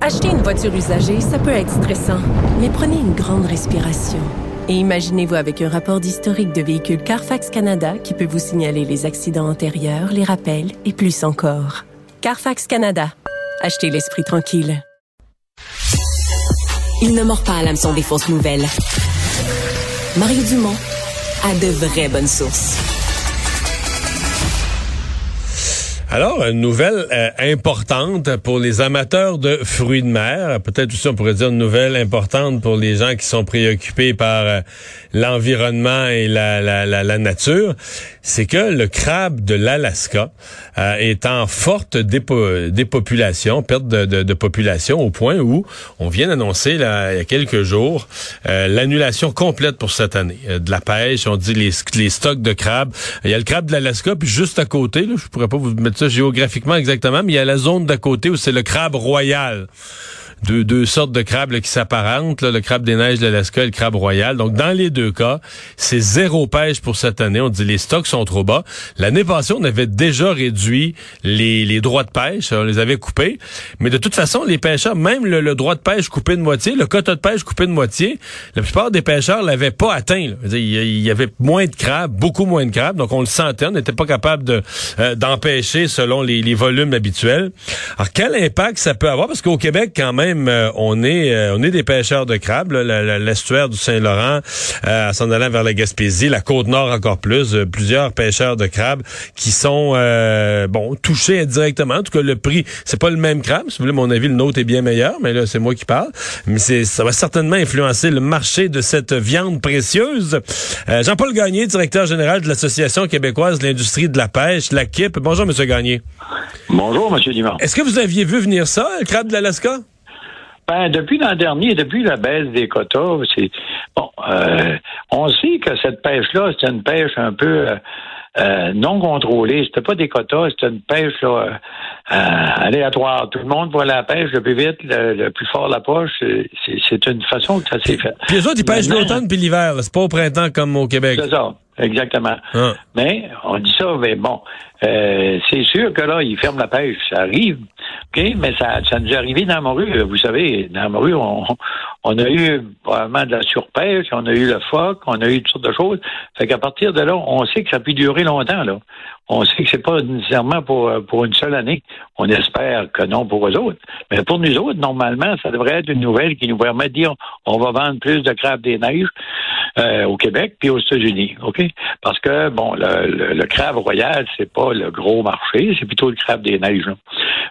Acheter une voiture usagée, ça peut être stressant, mais prenez une grande respiration. Et imaginez-vous avec un rapport d'historique de véhicule Carfax Canada qui peut vous signaler les accidents antérieurs, les rappels et plus encore. Carfax Canada. Achetez l'esprit tranquille. Il ne mord pas à l'hameçon des fausses nouvelles. Mario Dumont a de vraies bonnes sources. Alors, une nouvelle euh, importante pour les amateurs de fruits de mer. Peut-être aussi, on pourrait dire une nouvelle importante pour les gens qui sont préoccupés par euh, l'environnement et la, la, la, la nature. C'est que le crabe de l'Alaska euh, est en forte dépo dépopulation, perte de, de, de, population, au point où on vient d'annoncer il y a quelques jours l'annulation complète pour cette année de la pêche. On dit les, les stocks de crabes. Il y a le crabe de l'Alaska, puis juste à côté, là, je pourrais pas vous mettre géographiquement exactement, mais il y a la zone d'à côté où c'est le crabe royal deux, deux sortes de crabes qui s'apparentent, le crabe des neiges de l'Alaska et le crabe royal. Donc, dans les deux cas, c'est zéro pêche pour cette année. On dit les stocks sont trop bas. L'année passée, on avait déjà réduit les, droits de pêche. On les avait coupés. Mais de toute façon, les pêcheurs, même le, droit de pêche coupé de moitié, le quota de pêche coupé de moitié, la plupart des pêcheurs l'avaient pas atteint. Il y avait moins de crabes, beaucoup moins de crabes. Donc, on le sentait. On n'était pas capable de euh, d'empêcher selon les, les volumes habituels. Alors, quel impact ça peut avoir? Parce qu'au Québec, quand même, euh, on est euh, on est des pêcheurs de crabes, l'estuaire du Saint-Laurent, euh, en s'en allant vers la Gaspésie, la côte nord encore plus, plusieurs pêcheurs de crabes qui sont bon touchés indirectement. En tout cas, le prix, c'est pas le même crabe. Si vous voulez, mon avis, le nôtre est bien meilleur, mais là, c'est moi qui parle. Mais c'est ça va certainement influencer le marché de cette viande précieuse. Jean-Paul Gagné, directeur général de l'Association québécoise de l'industrie de la pêche, la KIP. Bonjour, Monsieur Gagné. Bonjour, Monsieur Dumont. Est-ce que vous aviez vu venir ça, le crabe de l'Alaska? Ben, depuis l'an dernier, depuis la baisse des quotas, c'est bon. Euh, on sait que cette pêche-là, c'est une pêche un peu euh, euh, non contrôlée. C'était pas des quotas, c'était une pêche là, aléatoire. Tout le monde voit la pêche le plus vite, le, plus fort la poche. C'est une façon que ça s'est fait. Puis les autres, ils pêchent l'automne puis l'hiver. C'est pas au printemps comme au Québec. C'est ça. Exactement. Ah. Mais on dit ça, mais bon, euh, c'est sûr que là, ils ferment la pêche. Ça arrive, OK? Mais ça, ça nous est arrivé dans la rue. Vous savez, dans la rue, on, on a eu probablement de la surpêche, on a eu le phoque, on a eu toutes sortes de choses. Fait qu'à partir de là, on sait que ça peut durer longtemps, là. On sait que c'est pas nécessairement pour, pour une seule année. On espère que non pour eux autres. Mais pour nous autres, normalement, ça devrait être une nouvelle qui nous permet de dire on va vendre plus de crabes des neiges euh, au Québec puis aux États-Unis. OK? Parce que, bon, le, le, crabe royal, c'est pas le gros marché, c'est plutôt le crabe des neiges.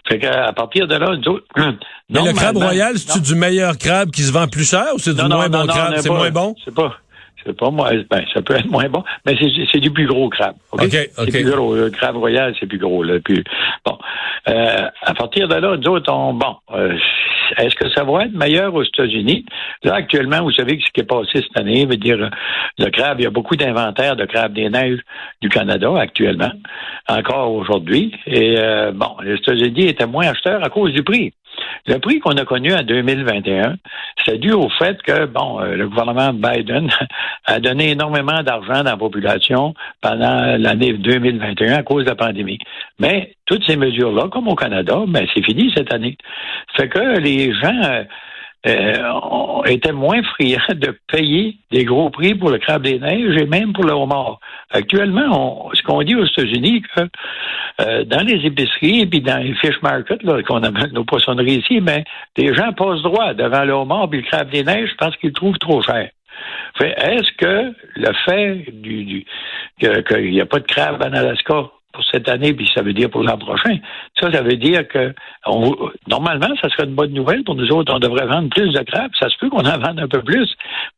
Fait qu'à partir de là, nous autres, Mais le crabe royal, c'est du meilleur crabe qui se vend plus cher ou c'est du moins bon crabe? C'est moins bon? C'est pas. C'est pas moi. Ben, ça peut être moins bon, mais c'est du plus gros crabe. OK, OK. C'est plus gros. Le crabe royal, c'est plus gros. Là, plus, bon. Euh, à partir de là, nous autres, on, bon, euh, est-ce que ça va être meilleur aux États-Unis? Là, actuellement, vous savez que ce qui est passé cette année, veut dire le crabe, il y a beaucoup d'inventaires de crabe des neiges du Canada actuellement, encore aujourd'hui. Et euh, bon, les États-Unis étaient moins acheteurs à cause du prix. Le prix qu'on a connu en 2021, c'est dû au fait que, bon, euh, le gouvernement Biden a donné énormément d'argent dans la population pendant l'année 2021 à cause de la pandémie. Mais toutes ces mesures-là, comme au Canada, ben, c'est fini cette année. Fait que les gens euh, étaient moins friands de payer des gros prix pour le crabe des neiges et même pour le homard. Actuellement, ce qu'on dit aux États-Unis, que euh, dans les épiceries et puis dans les fish markets, qu'on appelle nos poissonneries ici, ben, des gens passent droit devant le homard et le crabe des neiges parce qu'ils le trouvent trop cher. Est-ce que le fait du, qu'il n'y a pas de crabe en Alaska pour cette année, puis ça veut dire pour l'an prochain. Ça, ça veut dire que normalement, ça serait une bonne nouvelle pour nous autres. On devrait vendre plus de crabes. Ça se peut qu'on en vende un peu plus.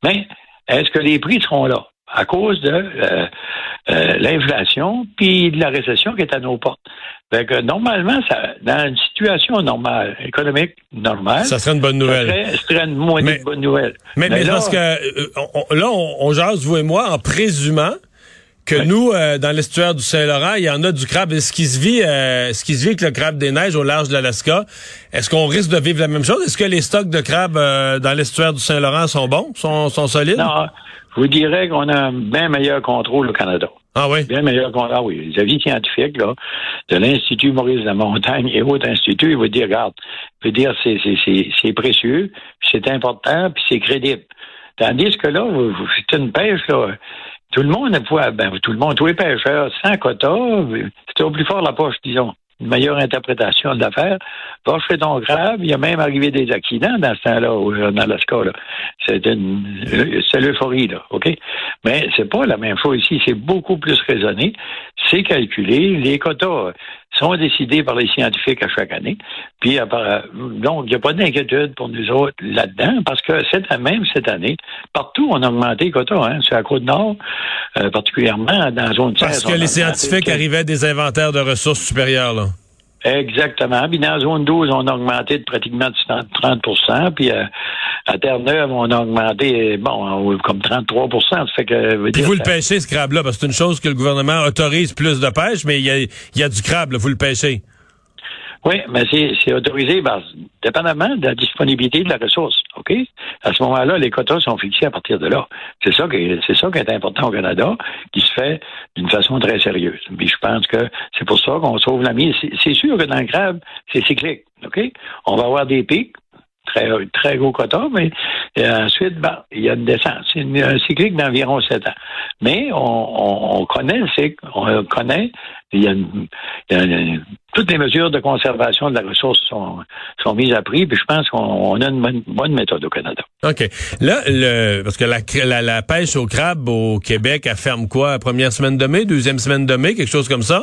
Mais est-ce que les prix seront là? à cause de euh, euh, l'inflation puis de la récession qui est à nos portes. Fait que normalement, ça, dans une situation normale, économique normale, ça serait une bonne nouvelle. Ça serait, une moins bonne nouvelle. Mais, mais, parce que là, on, on jase, vous et moi, en présumant que nous, euh, dans l'estuaire du Saint-Laurent, il y en a du crabe. Est-ce qui se vit, euh, ce qui se vit avec le crabe des neiges au large de l'Alaska? Est-ce qu'on risque de vivre la même chose? Est-ce que les stocks de crabes euh, dans l'estuaire du Saint-Laurent sont bons, sont, sont solides? Non, je vous dirais qu'on a un bien meilleur contrôle au Canada. Ah oui? Bien meilleur contrôle. Ah oui, les avis scientifiques là, de l'Institut Maurice de la Montagne et autres instituts, ils vous dire, regarde, je veux dire, c'est, c'est, c'est, précieux, c'est important, puis c'est crédible. Tandis que là, c'est une pêche, là. Tout le monde, ben, tout le monde, tous les pêcheurs, sans quota, c'était au plus fort la poche, disons. Une meilleure interprétation de l'affaire. Va chez ton grave, il y a même arrivé des accidents dans ce temps-là, en Alaska. C'est une, c'est l'euphorie, là, OK? Mais c'est pas la même chose ici. C'est beaucoup plus raisonné. C'est calculé. Les quotas, sont décidés par les scientifiques à chaque année. Puis, donc, il n'y a pas d'inquiétude pour nous autres là-dedans, parce que cette, même cette année, partout, on a augmenté les quotas. Hein, sur la Côte-Nord, euh, particulièrement dans la zone 16. Parce que les scientifiques arrivaient des inventaires de ressources supérieures, là. Exactement. Puis dans la zone 12, on a augmenté de pratiquement 30% Puis euh, à Terre-Neuve, on a augmenté, bon, comme 33 ça fait que, Puis vous le pêchez, ce crabe-là, parce que c'est une chose que le gouvernement autorise plus de pêche, mais il y a, y a du crabe, là, vous le pêchez. Oui, mais c'est autorisé, ben, dépendamment de la disponibilité de la ressource. OK? À ce moment-là, les quotas sont fixés à partir de là. C'est ça qui c'est ça qui est important au Canada, qui se fait d'une façon très sérieuse. Puis je pense que c'est pour ça qu'on sauve la mise. C'est sûr que dans le crabe, c'est cyclique. OK? On va avoir des pics, très, très gros quota, mais euh, ensuite, ben, il y a une descente. C'est un cyclique d'environ 7 ans. Mais on, on, connaît le cycle, on connaît, il y a, toutes les mesures de conservation de la ressource sont, sont mises à prix, puis je pense qu'on a une bonne, méthode au Canada. OK. Là, le, parce que la, la, pêche au crabe au Québec, elle ferme quoi? Première semaine de mai, deuxième semaine de mai, quelque chose comme ça?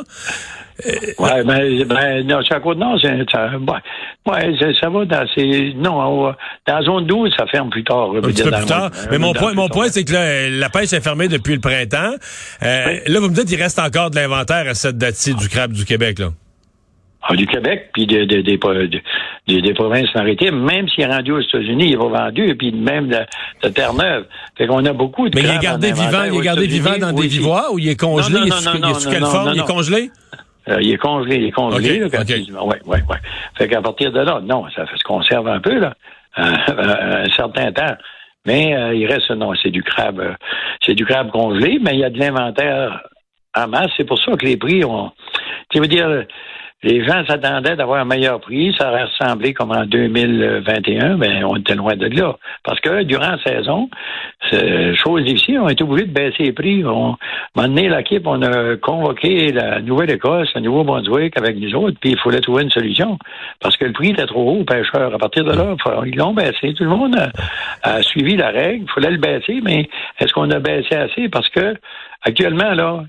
Oui, ben, ben, non, sur la côte nord, ça, ouais, ça va dans ces, non, dans la zone 12, ça ferme plus tard. Un petit peu plus tard. Mais mon point, mon point, c'est que la pêche est fermée depuis le printemps. Euh, là, vous me dites qu'il reste encore de l'inventaire à cette date-ci du crabe du Québec, là. Ah, du Québec, puis de, de, des, des provinces maritimes, même s'il est rendu aux États-Unis, il va vendu, et puis même de, Terre-Neuve. Fait qu'on a beaucoup de Mais il est gardé vivant, il est gardé vivant dans des vivoires ou il est congelé? Non, non, non, il est, quelle forme? Il est congelé? Euh, il est congelé, il est congelé. là, quand ouais, ouais, ouais. Fait qu'à partir de là, non, ça se conserve un peu, là, un certain temps. Mais euh, il reste, non, c'est du crabe, euh, c'est du crabe congelé, mais il y a de l'inventaire en masse. C'est pour ça que les prix ont, tu veux dire, les gens s'attendaient d'avoir un meilleur prix. Ça aurait ressemblé comme en 2021, mais on était loin de là. Parce que durant la saison, chose difficile, on a été obligés de baisser les prix. On, a donné, l'équipe, on a convoqué la Nouvelle-Écosse, le Nouveau-Brunswick avec nous autres, puis il fallait trouver une solution. Parce que le prix était trop haut aux pêcheurs. À partir de là, ils l'ont baissé. Tout le monde a, suivi la règle. Il fallait le baisser, mais est-ce qu'on a baissé assez? Parce que actuellement, là,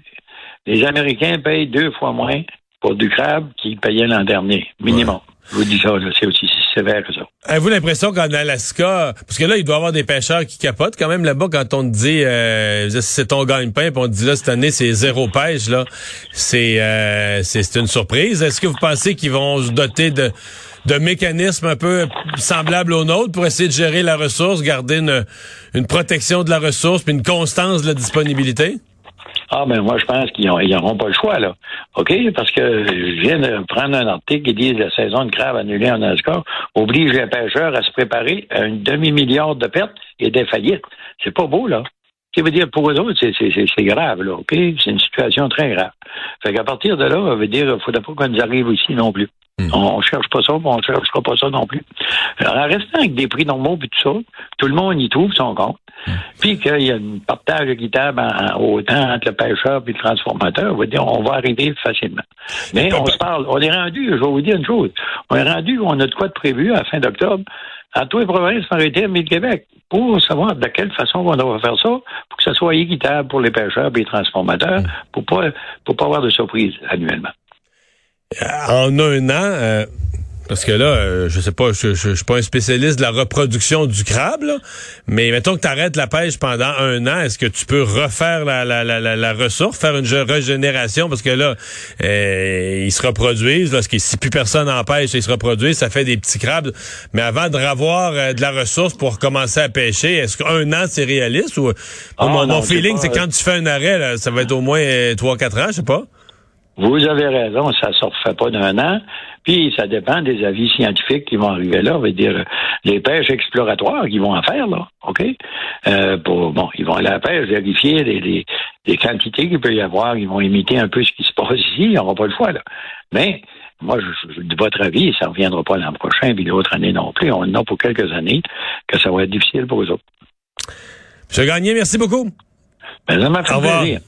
les Américains payent deux fois moins pour du crabe qui payait l'an dernier, minimum. Je vous dis ça, c'est aussi sévère que ça. Avez-vous l'impression qu'en Alaska, parce que là, il doit y avoir des pêcheurs qui capotent quand même là-bas quand on te dit euh, c'est ton gagne-pain, puis on te dit là cette année c'est zéro pêche là, c'est euh, c'est une surprise. Est-ce que vous pensez qu'ils vont se doter de de mécanismes un peu semblables aux nôtres pour essayer de gérer la ressource, garder une, une protection de la ressource puis une constance de la disponibilité? Ah, ben moi, je pense qu'ils n'auront pas le choix, là. OK? Parce que je viens de prendre un article qui dit la saison de crabe annulée en Alaska oblige les pêcheurs à se préparer à une demi-milliard de pertes et des faillites. C'est pas beau, là. Ce qui veut dire, pour eux autres, c'est grave, là, OK? C'est une situation très grave. Fait qu'à partir de là, ça veut dire, il ne faudrait pas qu'on nous arrive ici non plus. Hmm. On, ne cherche pas ça, on ne cherchera pas ça non plus. Alors, en restant avec des prix normaux et tout ça, tout le monde y trouve son compte. Puis qu'il y a un partage équitable en, autant entre le pêcheur et le transformateur, on va dire, on va arriver facilement. Mais on se parle, on est rendu, je vais vous dire une chose, on est rendu, on a de quoi de prévu à la fin d'octobre à tous les provinces maritimes et le Québec pour savoir de quelle façon on va faire ça pour que ça soit équitable pour les pêcheurs et les transformateurs pour pas pour pas avoir de surprise annuellement. En un an, euh, Parce que là, euh, je sais pas, je, je, suis pas un spécialiste de la reproduction du crabe, là, mais mettons que tu arrêtes la pêche pendant un an, est-ce que tu peux refaire la, la, la, la, ressource, faire une régénération? Parce que là, euh, ils se reproduisent, parce que si plus personne en pêche, ils se reproduisent, ça fait des petits crabes. Mais avant de revoir euh, de la ressource pour commencer à pêcher, est-ce qu'un an, c'est réaliste? ou ah, Mon, feeling, c'est quand tu fais un arrêt, ça va être au moins 3-4 ans, je sais pas. Vous avez raison, ça ne se refait pas d'un an. Puis ça dépend des avis scientifiques qui vont arriver là. On veut dire les pêches exploratoires qu'ils vont en faire là, ok? Euh, pour, Bon, ils vont aller à la pêche vérifier les, les, quantités qu'il peut y avoir. Ils vont imiter un peu ce qui se passe ici. Ils n'auront pas le choix là. Mais moi, je, de votre avis, ça ne reviendra pas l'an prochain, puis l'autre année non plus. On en a pour quelques années que ça va être difficile pour eux autres. Monsieur Gagné, merci beaucoup. Ben, ça m'a fait plaisir.